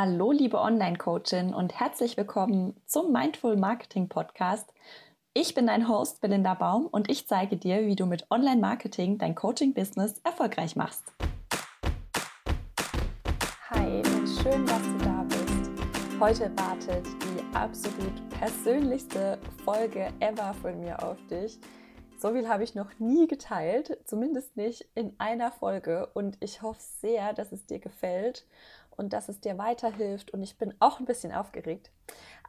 Hallo, liebe Online-Coachin und herzlich willkommen zum Mindful Marketing Podcast. Ich bin dein Host Belinda Baum und ich zeige dir, wie du mit Online-Marketing dein Coaching-Business erfolgreich machst. Hi schön, dass du da bist. Heute wartet die absolut persönlichste Folge ever von mir auf dich. So viel habe ich noch nie geteilt, zumindest nicht in einer Folge. Und ich hoffe sehr, dass es dir gefällt und dass es dir weiterhilft. Und ich bin auch ein bisschen aufgeregt.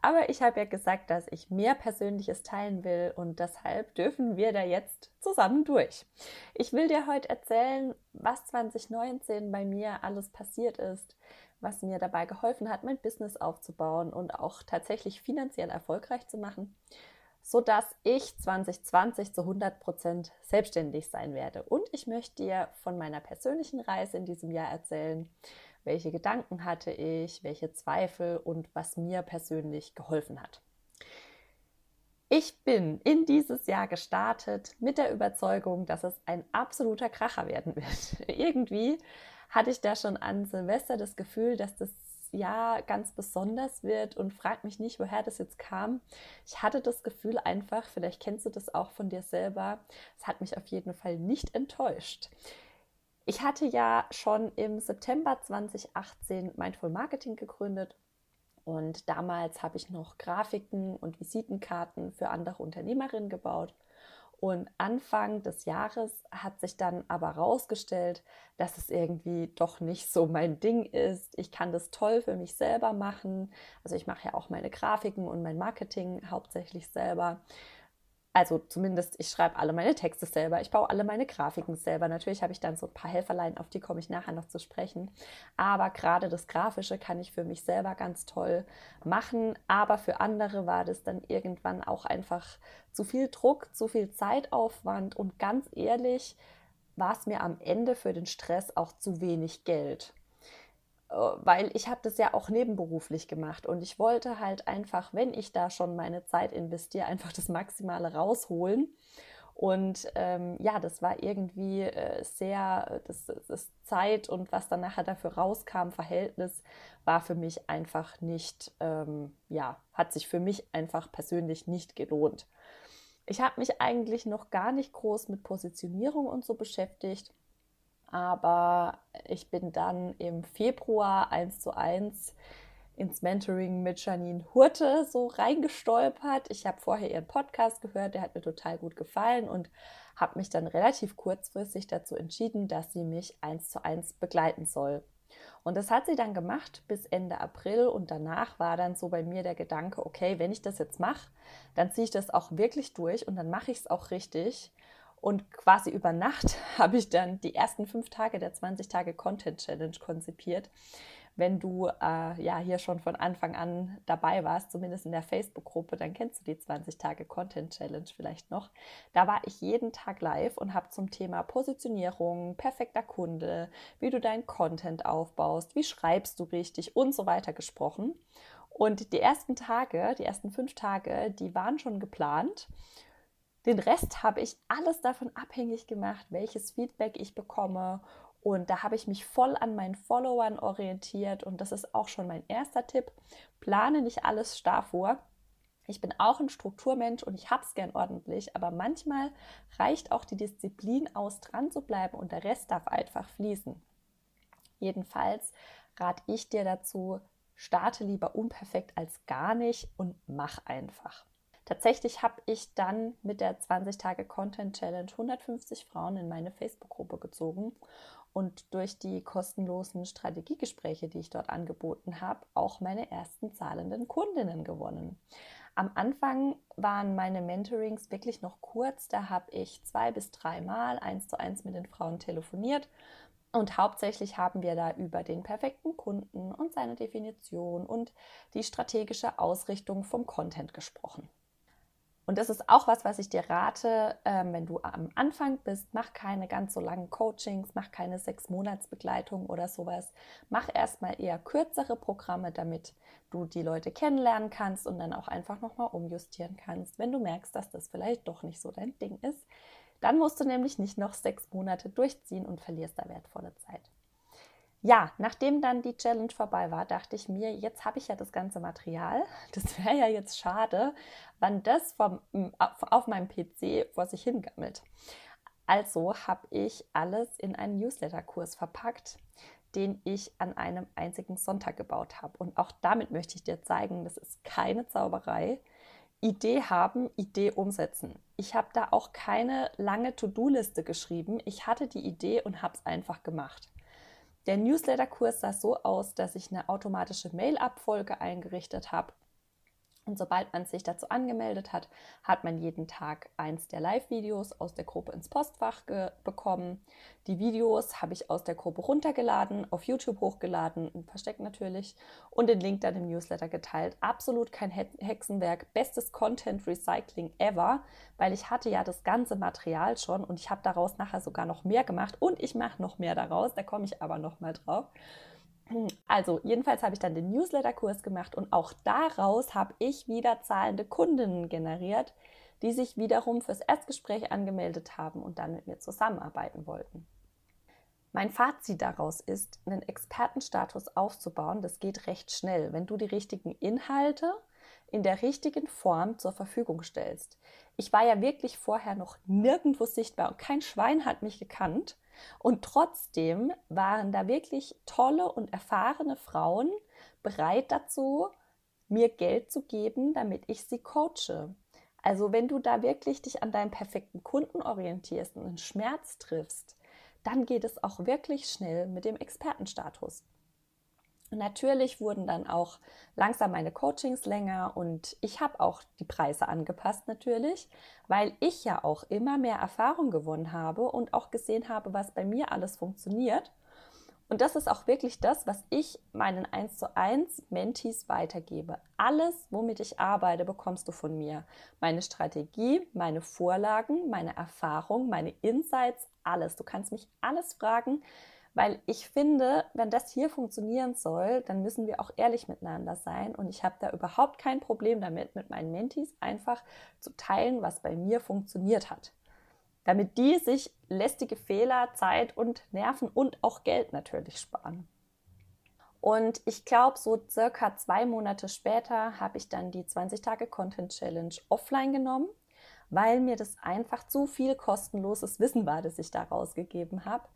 Aber ich habe ja gesagt, dass ich mehr Persönliches teilen will und deshalb dürfen wir da jetzt zusammen durch. Ich will dir heute erzählen, was 2019 bei mir alles passiert ist, was mir dabei geholfen hat, mein Business aufzubauen und auch tatsächlich finanziell erfolgreich zu machen sodass ich 2020 zu 100% selbstständig sein werde. Und ich möchte dir von meiner persönlichen Reise in diesem Jahr erzählen, welche Gedanken hatte ich, welche Zweifel und was mir persönlich geholfen hat. Ich bin in dieses Jahr gestartet mit der Überzeugung, dass es ein absoluter Kracher werden wird. Irgendwie hatte ich da schon an Silvester das Gefühl, dass das Jahr ganz besonders wird und frag mich nicht, woher das jetzt kam. Ich hatte das Gefühl einfach, vielleicht kennst du das auch von dir selber, es hat mich auf jeden Fall nicht enttäuscht. Ich hatte ja schon im September 2018 Mindful Marketing gegründet und damals habe ich noch Grafiken und Visitenkarten für andere Unternehmerinnen gebaut. Und Anfang des Jahres hat sich dann aber herausgestellt, dass es irgendwie doch nicht so mein Ding ist. Ich kann das toll für mich selber machen. Also ich mache ja auch meine Grafiken und mein Marketing hauptsächlich selber also zumindest, ich schreibe alle meine Texte selber, ich baue alle meine Grafiken selber. Natürlich habe ich dann so ein paar Helferlein, auf die komme ich nachher noch zu sprechen. Aber gerade das Grafische kann ich für mich selber ganz toll machen. Aber für andere war das dann irgendwann auch einfach zu viel Druck, zu viel Zeitaufwand und ganz ehrlich war es mir am Ende für den Stress auch zu wenig Geld. Weil ich habe das ja auch nebenberuflich gemacht und ich wollte halt einfach, wenn ich da schon meine Zeit investiere, einfach das Maximale rausholen. Und ähm, ja, das war irgendwie äh, sehr, das, das, Zeit und was dann nachher dafür rauskam, Verhältnis, war für mich einfach nicht, ähm, ja, hat sich für mich einfach persönlich nicht gelohnt. Ich habe mich eigentlich noch gar nicht groß mit Positionierung und so beschäftigt aber ich bin dann im Februar eins zu eins ins Mentoring mit Janine Hurte so reingestolpert. Ich habe vorher ihren Podcast gehört, der hat mir total gut gefallen und habe mich dann relativ kurzfristig dazu entschieden, dass sie mich eins zu eins begleiten soll. Und das hat sie dann gemacht bis Ende April und danach war dann so bei mir der Gedanke, okay, wenn ich das jetzt mache, dann ziehe ich das auch wirklich durch und dann mache ich es auch richtig und quasi über Nacht habe ich dann die ersten fünf Tage der 20 Tage Content Challenge konzipiert. Wenn du äh, ja hier schon von Anfang an dabei warst, zumindest in der Facebook-Gruppe, dann kennst du die 20 Tage Content Challenge vielleicht noch. Da war ich jeden Tag live und habe zum Thema Positionierung, perfekter Kunde, wie du deinen Content aufbaust, wie schreibst du richtig und so weiter gesprochen. Und die ersten Tage, die ersten fünf Tage, die waren schon geplant. Den Rest habe ich alles davon abhängig gemacht, welches Feedback ich bekomme. Und da habe ich mich voll an meinen Followern orientiert. Und das ist auch schon mein erster Tipp. Plane nicht alles starr vor. Ich bin auch ein Strukturmensch und ich habe es gern ordentlich, aber manchmal reicht auch die Disziplin aus, dran zu bleiben und der Rest darf einfach fließen. Jedenfalls rate ich dir dazu, starte lieber unperfekt als gar nicht und mach einfach. Tatsächlich habe ich dann mit der 20 Tage Content Challenge 150 Frauen in meine Facebook-Gruppe gezogen und durch die kostenlosen Strategiegespräche, die ich dort angeboten habe, auch meine ersten zahlenden Kundinnen gewonnen. Am Anfang waren meine Mentorings wirklich noch kurz. Da habe ich zwei bis dreimal eins zu eins mit den Frauen telefoniert. Und hauptsächlich haben wir da über den perfekten Kunden und seine Definition und die strategische Ausrichtung vom Content gesprochen. Und das ist auch was, was ich dir rate, ähm, wenn du am Anfang bist, mach keine ganz so langen Coachings, mach keine sechs Monatsbegleitung oder sowas. Mach erstmal eher kürzere Programme, damit du die Leute kennenlernen kannst und dann auch einfach nochmal umjustieren kannst, wenn du merkst, dass das vielleicht doch nicht so dein Ding ist. Dann musst du nämlich nicht noch sechs Monate durchziehen und verlierst da wertvolle Zeit. Ja, nachdem dann die Challenge vorbei war, dachte ich mir, jetzt habe ich ja das ganze Material. Das wäre ja jetzt schade, wann das vom, auf meinem PC vor sich hingammelt. Also habe ich alles in einen Newsletter-Kurs verpackt, den ich an einem einzigen Sonntag gebaut habe. Und auch damit möchte ich dir zeigen, das ist keine Zauberei. Idee haben, Idee umsetzen. Ich habe da auch keine lange To-Do-Liste geschrieben. Ich hatte die Idee und habe es einfach gemacht. Der Newsletter-Kurs sah so aus, dass ich eine automatische Mail-Abfolge eingerichtet habe und sobald man sich dazu angemeldet hat, hat man jeden Tag eins der Live-Videos aus der Gruppe ins Postfach bekommen. Die Videos habe ich aus der Gruppe runtergeladen, auf YouTube hochgeladen, versteckt natürlich und den Link dann im Newsletter geteilt. Absolut kein Hexenwerk, bestes Content Recycling ever, weil ich hatte ja das ganze Material schon und ich habe daraus nachher sogar noch mehr gemacht und ich mache noch mehr daraus, da komme ich aber noch mal drauf. Also, jedenfalls habe ich dann den Newsletter-Kurs gemacht und auch daraus habe ich wieder zahlende Kundinnen generiert, die sich wiederum fürs Erstgespräch angemeldet haben und dann mit mir zusammenarbeiten wollten. Mein Fazit daraus ist, einen Expertenstatus aufzubauen, das geht recht schnell, wenn du die richtigen Inhalte in der richtigen Form zur Verfügung stellst. Ich war ja wirklich vorher noch nirgendwo sichtbar und kein Schwein hat mich gekannt. Und trotzdem waren da wirklich tolle und erfahrene Frauen bereit dazu, mir Geld zu geben, damit ich sie coache. Also wenn du da wirklich dich an deinem perfekten Kunden orientierst und einen Schmerz triffst, dann geht es auch wirklich schnell mit dem Expertenstatus. Natürlich wurden dann auch langsam meine Coachings länger und ich habe auch die Preise angepasst natürlich, weil ich ja auch immer mehr Erfahrung gewonnen habe und auch gesehen habe, was bei mir alles funktioniert. Und das ist auch wirklich das, was ich meinen 1 zu 1 Mentees weitergebe. Alles, womit ich arbeite, bekommst du von mir. Meine Strategie, meine Vorlagen, meine Erfahrung, meine Insights, alles. Du kannst mich alles fragen weil ich finde, wenn das hier funktionieren soll, dann müssen wir auch ehrlich miteinander sein. Und ich habe da überhaupt kein Problem damit, mit meinen Mentees einfach zu teilen, was bei mir funktioniert hat. Damit die sich lästige Fehler, Zeit und Nerven und auch Geld natürlich sparen. Und ich glaube, so circa zwei Monate später habe ich dann die 20 Tage Content Challenge offline genommen, weil mir das einfach zu viel kostenloses Wissen war, das ich da rausgegeben habe.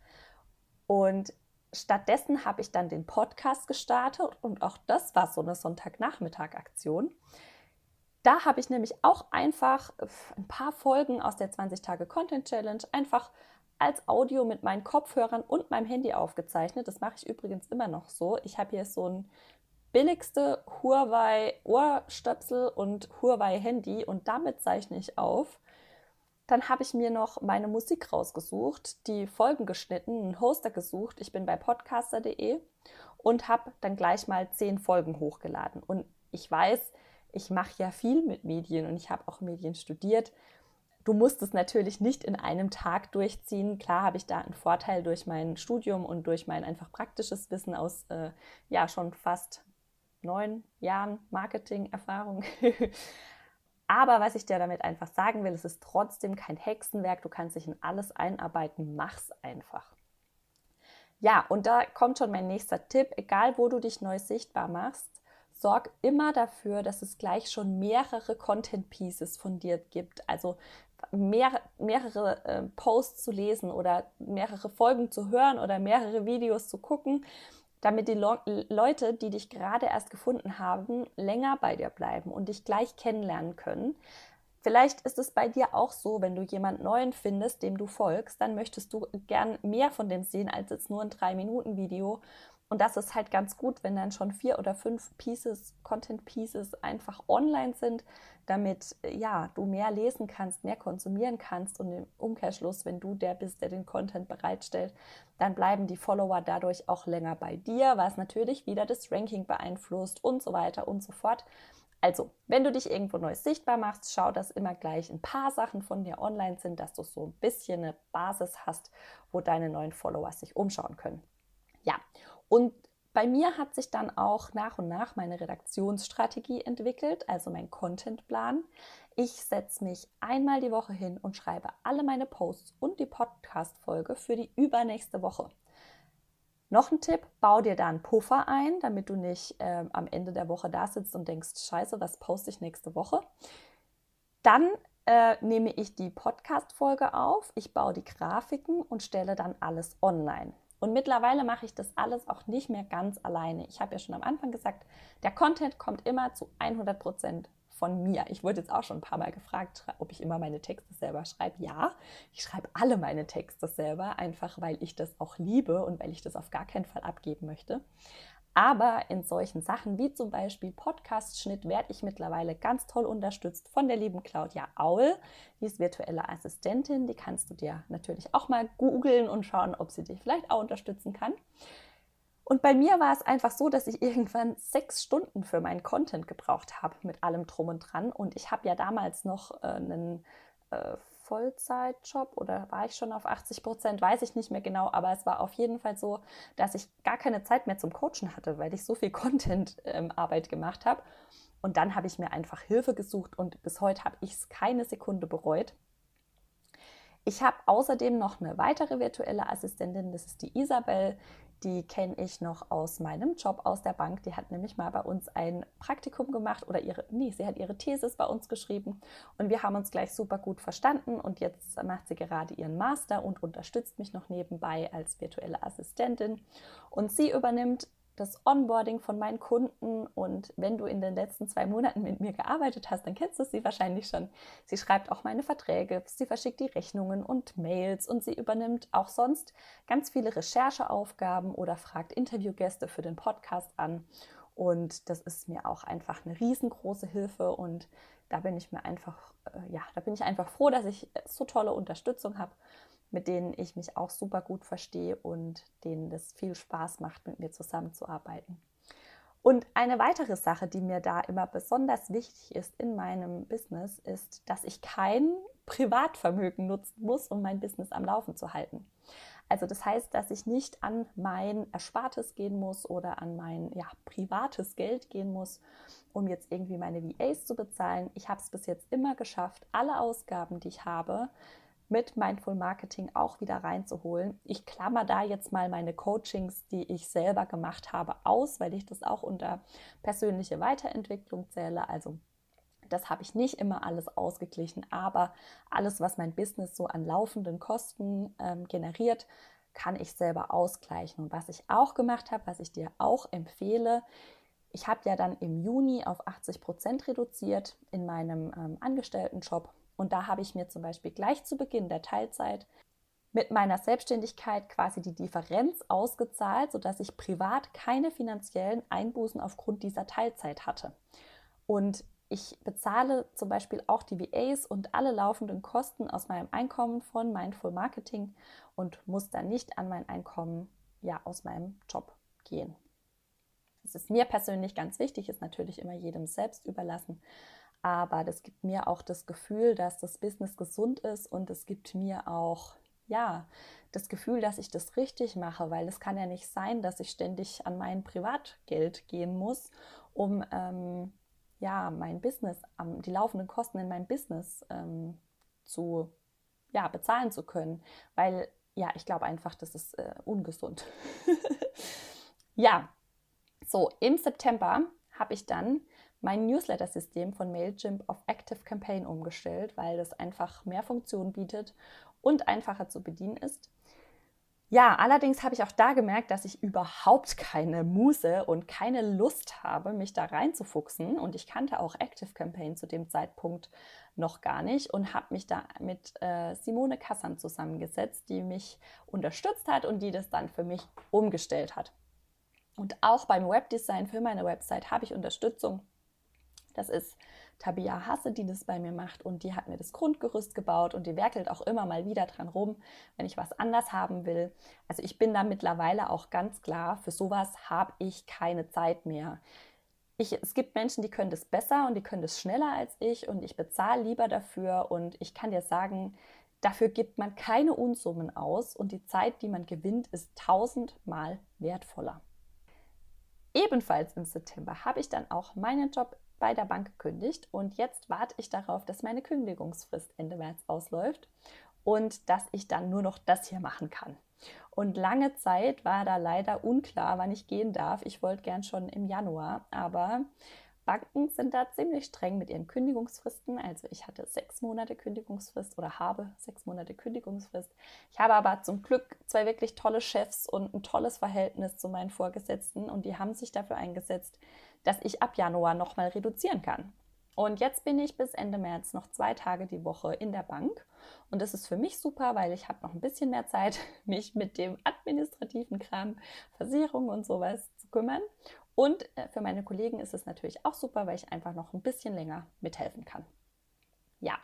Und stattdessen habe ich dann den Podcast gestartet und auch das war so eine Sonntagnachmittag-Aktion. Da habe ich nämlich auch einfach ein paar Folgen aus der 20 Tage Content Challenge einfach als Audio mit meinen Kopfhörern und meinem Handy aufgezeichnet. Das mache ich übrigens immer noch so. Ich habe hier so ein billigste Huawei Ohrstöpsel und Huawei Handy und damit zeichne ich auf. Dann habe ich mir noch meine Musik rausgesucht, die Folgen geschnitten, einen Hoster gesucht. Ich bin bei podcaster.de und habe dann gleich mal zehn Folgen hochgeladen. Und ich weiß, ich mache ja viel mit Medien und ich habe auch Medien studiert. Du musst es natürlich nicht in einem Tag durchziehen. Klar habe ich da einen Vorteil durch mein Studium und durch mein einfach praktisches Wissen aus äh, ja schon fast neun Jahren Marketing-Erfahrung. Aber was ich dir damit einfach sagen will, es ist trotzdem kein Hexenwerk. Du kannst dich in alles einarbeiten. Mach's einfach. Ja, und da kommt schon mein nächster Tipp. Egal, wo du dich neu sichtbar machst, sorg immer dafür, dass es gleich schon mehrere Content Pieces von dir gibt. Also mehr, mehrere äh, Posts zu lesen oder mehrere Folgen zu hören oder mehrere Videos zu gucken, damit die Le Leute, die dich gerade erst gefunden haben, länger bei dir bleiben und dich gleich kennenlernen können. Vielleicht ist es bei dir auch so, wenn du jemand Neuen findest, dem du folgst, dann möchtest du gern mehr von dem sehen als jetzt nur ein 3-Minuten-Video und das ist halt ganz gut, wenn dann schon vier oder fünf Pieces, Content Pieces einfach online sind, damit ja, du mehr lesen kannst, mehr konsumieren kannst und im Umkehrschluss, wenn du der bist, der den Content bereitstellt, dann bleiben die Follower dadurch auch länger bei dir, was natürlich wieder das Ranking beeinflusst und so weiter und so fort. Also, wenn du dich irgendwo neu sichtbar machst, schau, dass immer gleich ein paar Sachen von dir online sind, dass du so ein bisschen eine Basis hast, wo deine neuen Follower sich umschauen können. Ja, und bei mir hat sich dann auch nach und nach meine Redaktionsstrategie entwickelt, also mein Contentplan. Ich setze mich einmal die Woche hin und schreibe alle meine Posts und die Podcast-Folge für die übernächste Woche. Noch ein Tipp, bau dir da einen Puffer ein, damit du nicht äh, am Ende der Woche da sitzt und denkst, scheiße, was poste ich nächste Woche? Dann äh, nehme ich die Podcast-Folge auf, ich baue die Grafiken und stelle dann alles online. Und mittlerweile mache ich das alles auch nicht mehr ganz alleine. Ich habe ja schon am Anfang gesagt, der Content kommt immer zu 100 Prozent von mir. Ich wurde jetzt auch schon ein paar Mal gefragt, ob ich immer meine Texte selber schreibe. Ja, ich schreibe alle meine Texte selber, einfach weil ich das auch liebe und weil ich das auf gar keinen Fall abgeben möchte. Aber in solchen Sachen wie zum Beispiel Podcast-Schnitt werde ich mittlerweile ganz toll unterstützt von der lieben Claudia Aul. Die ist virtuelle Assistentin. Die kannst du dir natürlich auch mal googeln und schauen, ob sie dich vielleicht auch unterstützen kann. Und bei mir war es einfach so, dass ich irgendwann sechs Stunden für meinen Content gebraucht habe mit allem drum und dran. Und ich habe ja damals noch äh, einen äh, Vollzeitjob oder war ich schon auf 80 Prozent, weiß ich nicht mehr genau, aber es war auf jeden Fall so, dass ich gar keine Zeit mehr zum Coachen hatte, weil ich so viel Content-Arbeit ähm, gemacht habe. Und dann habe ich mir einfach Hilfe gesucht und bis heute habe ich es keine Sekunde bereut. Ich habe außerdem noch eine weitere virtuelle Assistentin, das ist die Isabel. Die kenne ich noch aus meinem Job aus der Bank. Die hat nämlich mal bei uns ein Praktikum gemacht oder ihre, nee, sie hat ihre Thesis bei uns geschrieben und wir haben uns gleich super gut verstanden und jetzt macht sie gerade ihren Master und unterstützt mich noch nebenbei als virtuelle Assistentin und sie übernimmt das Onboarding von meinen Kunden. Und wenn du in den letzten zwei Monaten mit mir gearbeitet hast, dann kennst du sie wahrscheinlich schon. Sie schreibt auch meine Verträge, sie verschickt die Rechnungen und Mails und sie übernimmt auch sonst ganz viele Rechercheaufgaben oder fragt Interviewgäste für den Podcast an. Und das ist mir auch einfach eine riesengroße Hilfe und da bin ich mir einfach, äh, ja, da bin ich einfach froh, dass ich so tolle Unterstützung habe mit denen ich mich auch super gut verstehe und denen das viel Spaß macht, mit mir zusammenzuarbeiten. Und eine weitere Sache, die mir da immer besonders wichtig ist in meinem Business, ist, dass ich kein Privatvermögen nutzen muss, um mein Business am Laufen zu halten. Also das heißt, dass ich nicht an mein Erspartes gehen muss oder an mein ja, privates Geld gehen muss, um jetzt irgendwie meine VAs zu bezahlen. Ich habe es bis jetzt immer geschafft, alle Ausgaben, die ich habe, mit Mindful Marketing auch wieder reinzuholen. Ich klammer da jetzt mal meine Coachings, die ich selber gemacht habe, aus, weil ich das auch unter persönliche Weiterentwicklung zähle. Also das habe ich nicht immer alles ausgeglichen, aber alles, was mein Business so an laufenden Kosten ähm, generiert, kann ich selber ausgleichen. Und was ich auch gemacht habe, was ich dir auch empfehle, ich habe ja dann im Juni auf 80 Prozent reduziert in meinem ähm, Angestelltenjob und da habe ich mir zum Beispiel gleich zu Beginn der Teilzeit mit meiner Selbstständigkeit quasi die Differenz ausgezahlt, sodass ich privat keine finanziellen Einbußen aufgrund dieser Teilzeit hatte. Und ich bezahle zum Beispiel auch die VAs und alle laufenden Kosten aus meinem Einkommen von Mindful Marketing und muss dann nicht an mein Einkommen ja aus meinem Job gehen. Es ist mir persönlich ganz wichtig, ist natürlich immer jedem selbst überlassen aber das gibt mir auch das Gefühl, dass das Business gesund ist und es gibt mir auch ja, das Gefühl, dass ich das richtig mache, weil es kann ja nicht sein, dass ich ständig an mein Privatgeld gehen muss, um ähm, ja, mein Business, die laufenden Kosten in meinem Business ähm, zu ja, bezahlen zu können, weil ja, ich glaube einfach, das ist äh, ungesund. ja, so im September habe ich dann mein Newsletter-System von Mailchimp auf Active Campaign umgestellt, weil das einfach mehr Funktionen bietet und einfacher zu bedienen ist. Ja, allerdings habe ich auch da gemerkt, dass ich überhaupt keine Muße und keine Lust habe, mich da reinzufuchsen. Und ich kannte auch Active Campaign zu dem Zeitpunkt noch gar nicht und habe mich da mit äh, Simone Kassan zusammengesetzt, die mich unterstützt hat und die das dann für mich umgestellt hat. Und auch beim Webdesign für meine Website habe ich Unterstützung das ist Tabia Hasse, die das bei mir macht und die hat mir das Grundgerüst gebaut und die werkelt auch immer mal wieder dran rum, wenn ich was anders haben will. Also ich bin da mittlerweile auch ganz klar, für sowas habe ich keine Zeit mehr. Ich, es gibt Menschen, die können das besser und die können das schneller als ich und ich bezahle lieber dafür und ich kann dir sagen, dafür gibt man keine Unsummen aus und die Zeit, die man gewinnt, ist tausendmal wertvoller. Ebenfalls im September habe ich dann auch meinen Job bei der Bank gekündigt und jetzt warte ich darauf, dass meine Kündigungsfrist Ende März ausläuft und dass ich dann nur noch das hier machen kann. Und lange Zeit war da leider unklar, wann ich gehen darf. Ich wollte gern schon im Januar, aber Banken sind da ziemlich streng mit ihren Kündigungsfristen. Also ich hatte sechs Monate Kündigungsfrist oder habe sechs Monate Kündigungsfrist. Ich habe aber zum Glück zwei wirklich tolle Chefs und ein tolles Verhältnis zu meinen Vorgesetzten und die haben sich dafür eingesetzt, dass ich ab Januar nochmal reduzieren kann. Und jetzt bin ich bis Ende März noch zwei Tage die Woche in der Bank. Und das ist für mich super, weil ich habe noch ein bisschen mehr Zeit, mich mit dem administrativen Kram, Versicherung und sowas zu kümmern. Und äh, für meine Kollegen ist es natürlich auch super, weil ich einfach noch ein bisschen länger mithelfen kann. Ja,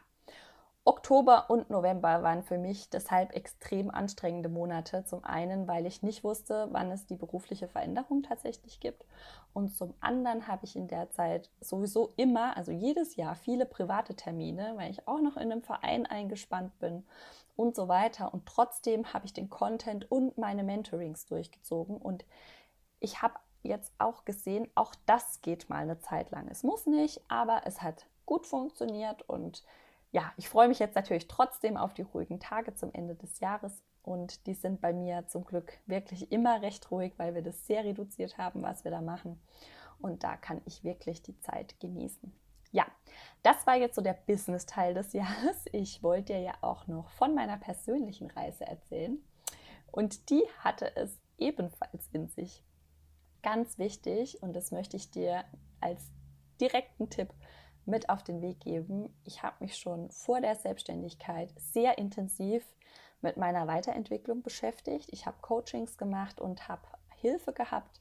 Oktober und November waren für mich deshalb extrem anstrengende Monate. Zum einen, weil ich nicht wusste, wann es die berufliche Veränderung tatsächlich gibt. Und zum anderen habe ich in der Zeit sowieso immer, also jedes Jahr, viele private Termine, weil ich auch noch in einem Verein eingespannt bin und so weiter. Und trotzdem habe ich den Content und meine Mentorings durchgezogen. Und ich habe jetzt auch gesehen, auch das geht mal eine Zeit lang. Es muss nicht, aber es hat gut funktioniert und ja, ich freue mich jetzt natürlich trotzdem auf die ruhigen Tage zum Ende des Jahres und die sind bei mir zum Glück wirklich immer recht ruhig, weil wir das sehr reduziert haben, was wir da machen und da kann ich wirklich die Zeit genießen. Ja, das war jetzt so der Business-Teil des Jahres. Ich wollte dir ja auch noch von meiner persönlichen Reise erzählen und die hatte es ebenfalls in sich ganz wichtig und das möchte ich dir als direkten Tipp mit auf den Weg geben. Ich habe mich schon vor der Selbstständigkeit sehr intensiv mit meiner Weiterentwicklung beschäftigt. Ich habe Coachings gemacht und habe Hilfe gehabt.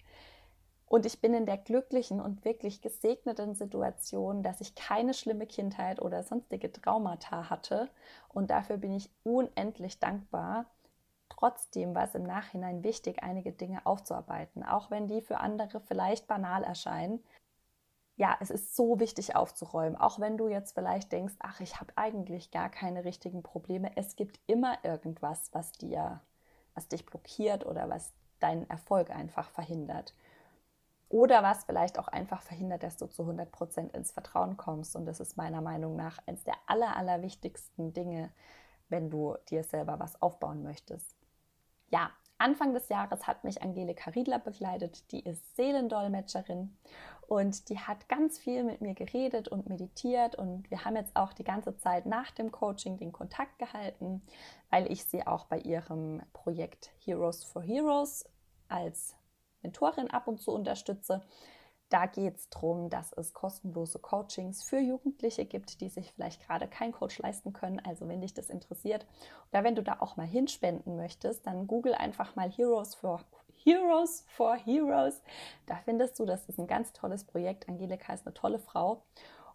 Und ich bin in der glücklichen und wirklich gesegneten Situation, dass ich keine schlimme Kindheit oder sonstige Traumata hatte. Und dafür bin ich unendlich dankbar. Trotzdem war es im Nachhinein wichtig, einige Dinge aufzuarbeiten, auch wenn die für andere vielleicht banal erscheinen. Ja, es ist so wichtig aufzuräumen, auch wenn du jetzt vielleicht denkst, ach, ich habe eigentlich gar keine richtigen Probleme. Es gibt immer irgendwas, was dir, was dich blockiert oder was deinen Erfolg einfach verhindert. Oder was vielleicht auch einfach verhindert, dass du zu 100 Prozent ins Vertrauen kommst. Und das ist meiner Meinung nach eines der aller, aller wichtigsten Dinge, wenn du dir selber was aufbauen möchtest. Ja, Anfang des Jahres hat mich Angelika Riedler begleitet. Die ist Seelendolmetscherin und die hat ganz viel mit mir geredet und meditiert. Und wir haben jetzt auch die ganze Zeit nach dem Coaching den Kontakt gehalten, weil ich sie auch bei ihrem Projekt Heroes for Heroes als Mentorin ab und zu unterstütze. Da geht es darum, dass es kostenlose Coachings für Jugendliche gibt, die sich vielleicht gerade kein Coach leisten können. Also wenn dich das interessiert oder wenn du da auch mal hinspenden möchtest, dann google einfach mal Heroes for Heroes for Heroes. Da findest du, das ist ein ganz tolles Projekt. Angelika ist eine tolle Frau.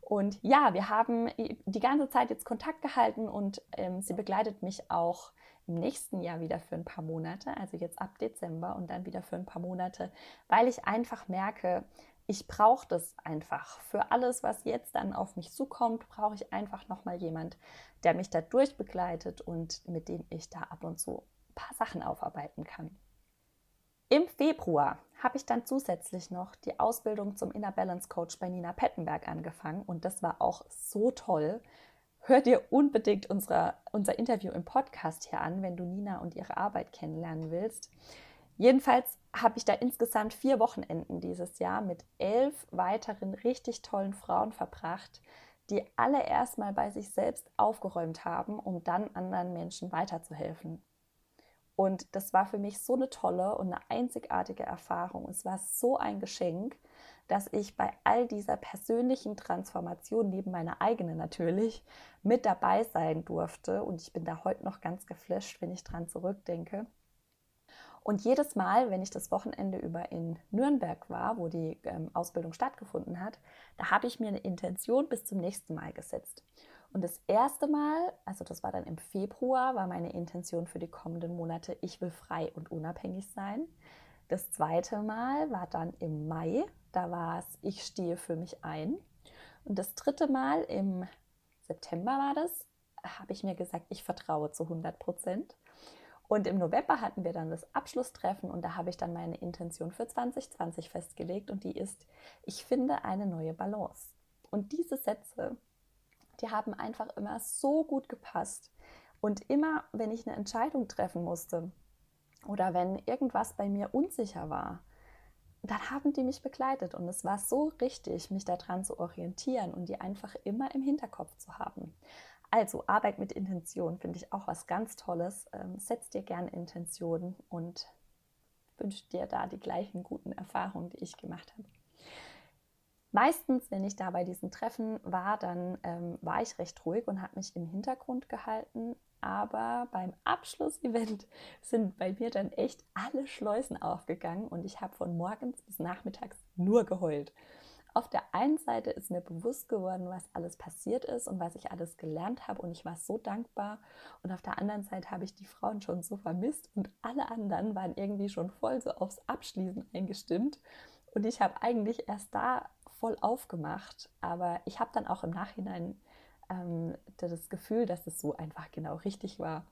Und ja, wir haben die ganze Zeit jetzt Kontakt gehalten und ähm, sie begleitet mich auch im nächsten Jahr wieder für ein paar Monate, also jetzt ab Dezember und dann wieder für ein paar Monate, weil ich einfach merke, ich brauche das einfach. Für alles, was jetzt dann auf mich zukommt, brauche ich einfach nochmal jemand, der mich da durchbegleitet und mit dem ich da ab und zu ein paar Sachen aufarbeiten kann. Im Februar habe ich dann zusätzlich noch die Ausbildung zum Inner Balance Coach bei Nina Pettenberg angefangen und das war auch so toll. Hör dir unbedingt unsere, unser Interview im Podcast hier an, wenn du Nina und ihre Arbeit kennenlernen willst. Jedenfalls habe ich da insgesamt vier Wochenenden dieses Jahr mit elf weiteren richtig tollen Frauen verbracht, die alle erstmal bei sich selbst aufgeräumt haben, um dann anderen Menschen weiterzuhelfen. Und das war für mich so eine tolle und eine einzigartige Erfahrung. Es war so ein Geschenk, dass ich bei all dieser persönlichen Transformation, neben meiner eigenen natürlich, mit dabei sein durfte. Und ich bin da heute noch ganz geflasht, wenn ich dran zurückdenke. Und jedes Mal, wenn ich das Wochenende über in Nürnberg war, wo die ähm, Ausbildung stattgefunden hat, da habe ich mir eine Intention bis zum nächsten Mal gesetzt. Und das erste Mal, also das war dann im Februar, war meine Intention für die kommenden Monate, ich will frei und unabhängig sein. Das zweite Mal war dann im Mai, da war es, ich stehe für mich ein. Und das dritte Mal im September war das, habe ich mir gesagt, ich vertraue zu 100 Prozent. Und im November hatten wir dann das Abschlusstreffen und da habe ich dann meine Intention für 2020 festgelegt und die ist, ich finde eine neue Balance. Und diese Sätze, die haben einfach immer so gut gepasst. Und immer, wenn ich eine Entscheidung treffen musste, oder wenn irgendwas bei mir unsicher war, dann haben die mich begleitet und es war so richtig, mich daran zu orientieren und die einfach immer im Hinterkopf zu haben. Also Arbeit mit Intention finde ich auch was ganz Tolles. Ähm, setz dir gerne Intentionen und wünsche dir da die gleichen guten Erfahrungen, die ich gemacht habe. Meistens, wenn ich da bei diesen Treffen war, dann ähm, war ich recht ruhig und habe mich im Hintergrund gehalten. Aber beim Abschlussevent sind bei mir dann echt alle Schleusen aufgegangen und ich habe von morgens bis nachmittags nur geheult. Auf der einen Seite ist mir bewusst geworden, was alles passiert ist und was ich alles gelernt habe und ich war so dankbar. Und auf der anderen Seite habe ich die Frauen schon so vermisst und alle anderen waren irgendwie schon voll so aufs Abschließen eingestimmt. Und ich habe eigentlich erst da voll aufgemacht, aber ich habe dann auch im Nachhinein ähm, das Gefühl, dass es so einfach genau richtig war.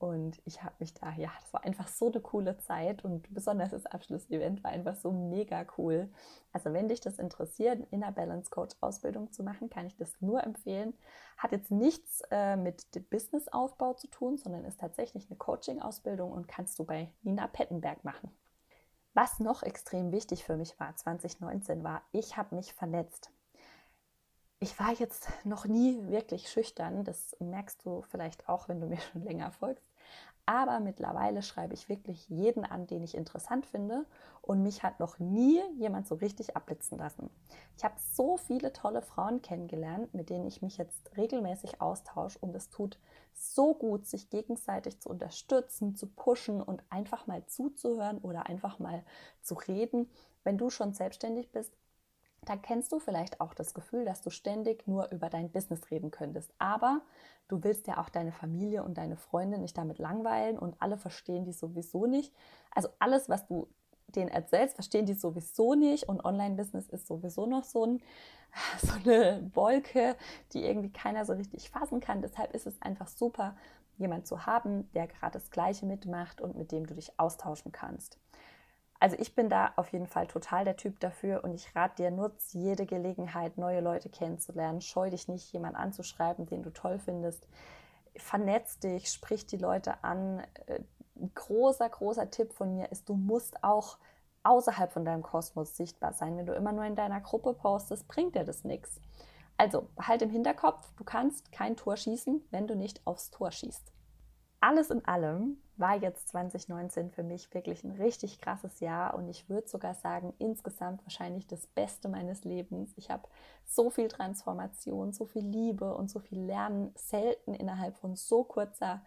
Und ich habe mich da, ja, das war einfach so eine coole Zeit und besonders das Abschlussevent war einfach so mega cool. Also wenn dich das interessiert, eine Inner Balance Coach Ausbildung zu machen, kann ich das nur empfehlen. Hat jetzt nichts äh, mit dem Businessaufbau zu tun, sondern ist tatsächlich eine Coaching-Ausbildung und kannst du bei Nina Pettenberg machen. Was noch extrem wichtig für mich war 2019 war, ich habe mich vernetzt ich war jetzt noch nie wirklich schüchtern. Das merkst du vielleicht auch, wenn du mir schon länger folgst. Aber mittlerweile schreibe ich wirklich jeden an, den ich interessant finde. Und mich hat noch nie jemand so richtig abblitzen lassen. Ich habe so viele tolle Frauen kennengelernt, mit denen ich mich jetzt regelmäßig austausche. Und es tut so gut, sich gegenseitig zu unterstützen, zu pushen und einfach mal zuzuhören oder einfach mal zu reden. Wenn du schon selbstständig bist, da kennst du vielleicht auch das Gefühl, dass du ständig nur über dein Business reden könntest. Aber du willst ja auch deine Familie und deine Freunde nicht damit langweilen und alle verstehen die sowieso nicht. Also alles, was du denen erzählst, verstehen die sowieso nicht und Online-Business ist sowieso noch so, ein, so eine Wolke, die irgendwie keiner so richtig fassen kann. Deshalb ist es einfach super, jemand zu haben, der gerade das Gleiche mitmacht und mit dem du dich austauschen kannst. Also ich bin da auf jeden Fall total der Typ dafür und ich rate dir, nutz jede Gelegenheit, neue Leute kennenzulernen. Scheu dich nicht, jemanden anzuschreiben, den du toll findest. Vernetz dich, sprich die Leute an. Ein äh, großer, großer Tipp von mir ist, du musst auch außerhalb von deinem Kosmos sichtbar sein. Wenn du immer nur in deiner Gruppe postest, bringt dir das nichts. Also halt im Hinterkopf, du kannst kein Tor schießen, wenn du nicht aufs Tor schießt. Alles in allem war jetzt 2019 für mich wirklich ein richtig krasses Jahr und ich würde sogar sagen, insgesamt wahrscheinlich das Beste meines Lebens. Ich habe so viel Transformation, so viel Liebe und so viel Lernen selten innerhalb von so kurzer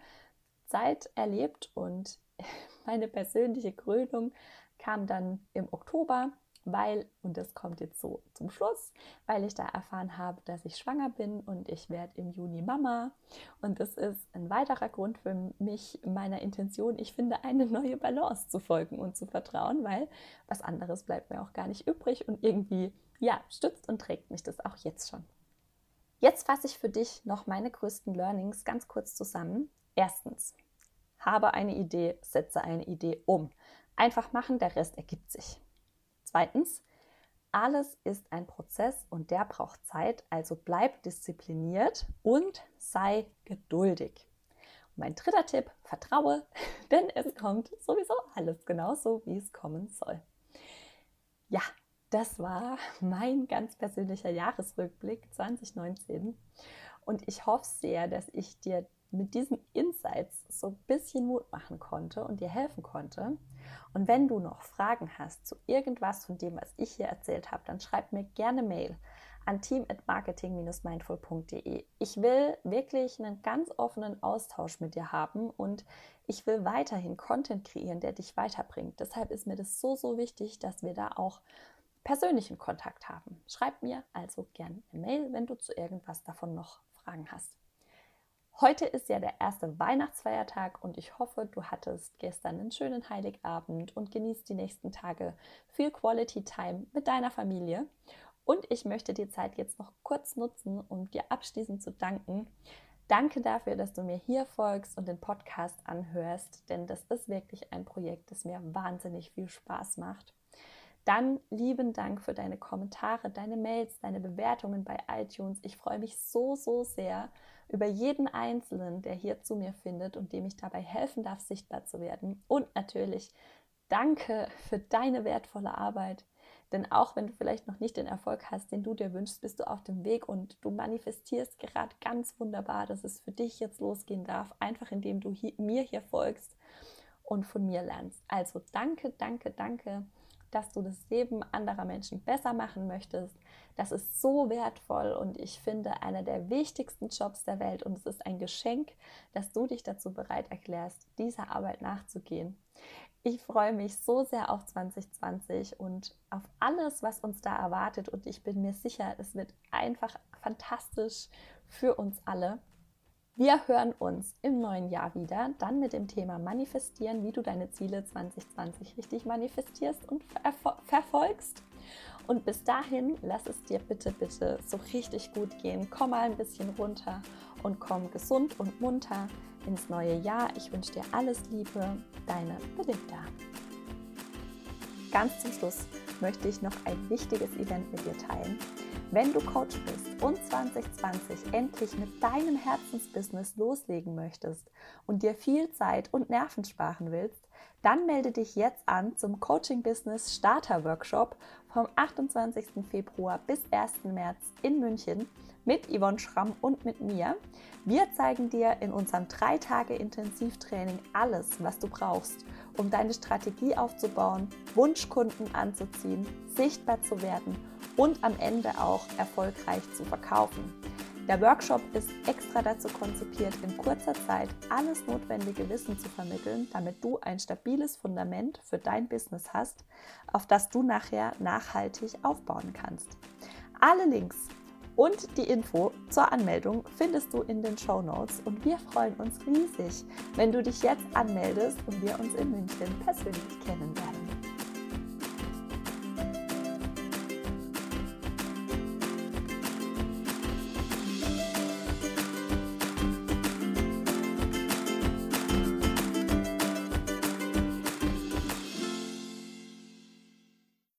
Zeit erlebt und meine persönliche Krönung kam dann im Oktober weil, und das kommt jetzt so zum Schluss, weil ich da erfahren habe, dass ich schwanger bin und ich werde im Juni Mama. Und das ist ein weiterer Grund für mich, meiner Intention, ich finde, eine neue Balance zu folgen und zu vertrauen, weil was anderes bleibt mir auch gar nicht übrig und irgendwie, ja, stützt und trägt mich das auch jetzt schon. Jetzt fasse ich für dich noch meine größten Learnings ganz kurz zusammen. Erstens, habe eine Idee, setze eine Idee um. Einfach machen, der Rest ergibt sich. Zweitens, alles ist ein Prozess und der braucht Zeit, also bleib diszipliniert und sei geduldig. Und mein dritter Tipp, vertraue, denn es kommt sowieso alles genauso, wie es kommen soll. Ja, das war mein ganz persönlicher Jahresrückblick 2019 und ich hoffe sehr, dass ich dir mit diesen Insights so ein bisschen Mut machen konnte und dir helfen konnte. Und wenn du noch Fragen hast zu irgendwas von dem, was ich hier erzählt habe, dann schreib mir gerne Mail an team@marketing-mindful.de. Ich will wirklich einen ganz offenen Austausch mit dir haben und ich will weiterhin Content kreieren, der dich weiterbringt. Deshalb ist mir das so so wichtig, dass wir da auch persönlichen Kontakt haben. Schreib mir also gerne eine Mail, wenn du zu irgendwas davon noch Fragen hast. Heute ist ja der erste Weihnachtsfeiertag und ich hoffe, du hattest gestern einen schönen Heiligabend und genießt die nächsten Tage viel Quality Time mit deiner Familie. Und ich möchte die Zeit jetzt noch kurz nutzen, um dir abschließend zu danken. Danke dafür, dass du mir hier folgst und den Podcast anhörst, denn das ist wirklich ein Projekt, das mir wahnsinnig viel Spaß macht. Dann lieben Dank für deine Kommentare, deine Mails, deine Bewertungen bei iTunes. Ich freue mich so, so sehr über jeden Einzelnen, der hier zu mir findet und dem ich dabei helfen darf, sichtbar zu werden. Und natürlich danke für deine wertvolle Arbeit. Denn auch wenn du vielleicht noch nicht den Erfolg hast, den du dir wünschst, bist du auf dem Weg und du manifestierst gerade ganz wunderbar, dass es für dich jetzt losgehen darf, einfach indem du hier, mir hier folgst und von mir lernst. Also danke, danke, danke, dass du das Leben anderer Menschen besser machen möchtest. Das ist so wertvoll und ich finde einer der wichtigsten Jobs der Welt und es ist ein Geschenk, dass du dich dazu bereit erklärst, dieser Arbeit nachzugehen. Ich freue mich so sehr auf 2020 und auf alles, was uns da erwartet. Und ich bin mir sicher, es wird einfach fantastisch für uns alle. Wir hören uns im neuen Jahr wieder, dann mit dem Thema Manifestieren, wie du deine Ziele 2020 richtig manifestierst und verfolgst. Und bis dahin, lass es dir bitte, bitte so richtig gut gehen. Komm mal ein bisschen runter und komm gesund und munter ins neue Jahr. Ich wünsche dir alles Liebe, deine Belinda. Ganz zum Schluss möchte ich noch ein wichtiges Event mit dir teilen. Wenn du Coach bist und 2020 endlich mit deinem Herzensbusiness loslegen möchtest und dir viel Zeit und Nerven sparen willst, dann melde dich jetzt an zum Coaching Business Starter Workshop vom 28. Februar bis 1. März in München mit Yvonne Schramm und mit mir. Wir zeigen dir in unserem drei Tage Intensivtraining alles, was du brauchst, um deine Strategie aufzubauen, Wunschkunden anzuziehen, sichtbar zu werden und am Ende auch erfolgreich zu verkaufen. Der Workshop ist extra dazu konzipiert, in kurzer Zeit alles notwendige Wissen zu vermitteln, damit du ein stabiles Fundament für dein Business hast, auf das du nachher nachhaltig aufbauen kannst. Alle Links und die Info zur Anmeldung findest du in den Show Notes und wir freuen uns riesig, wenn du dich jetzt anmeldest und wir uns in München persönlich kennenlernen.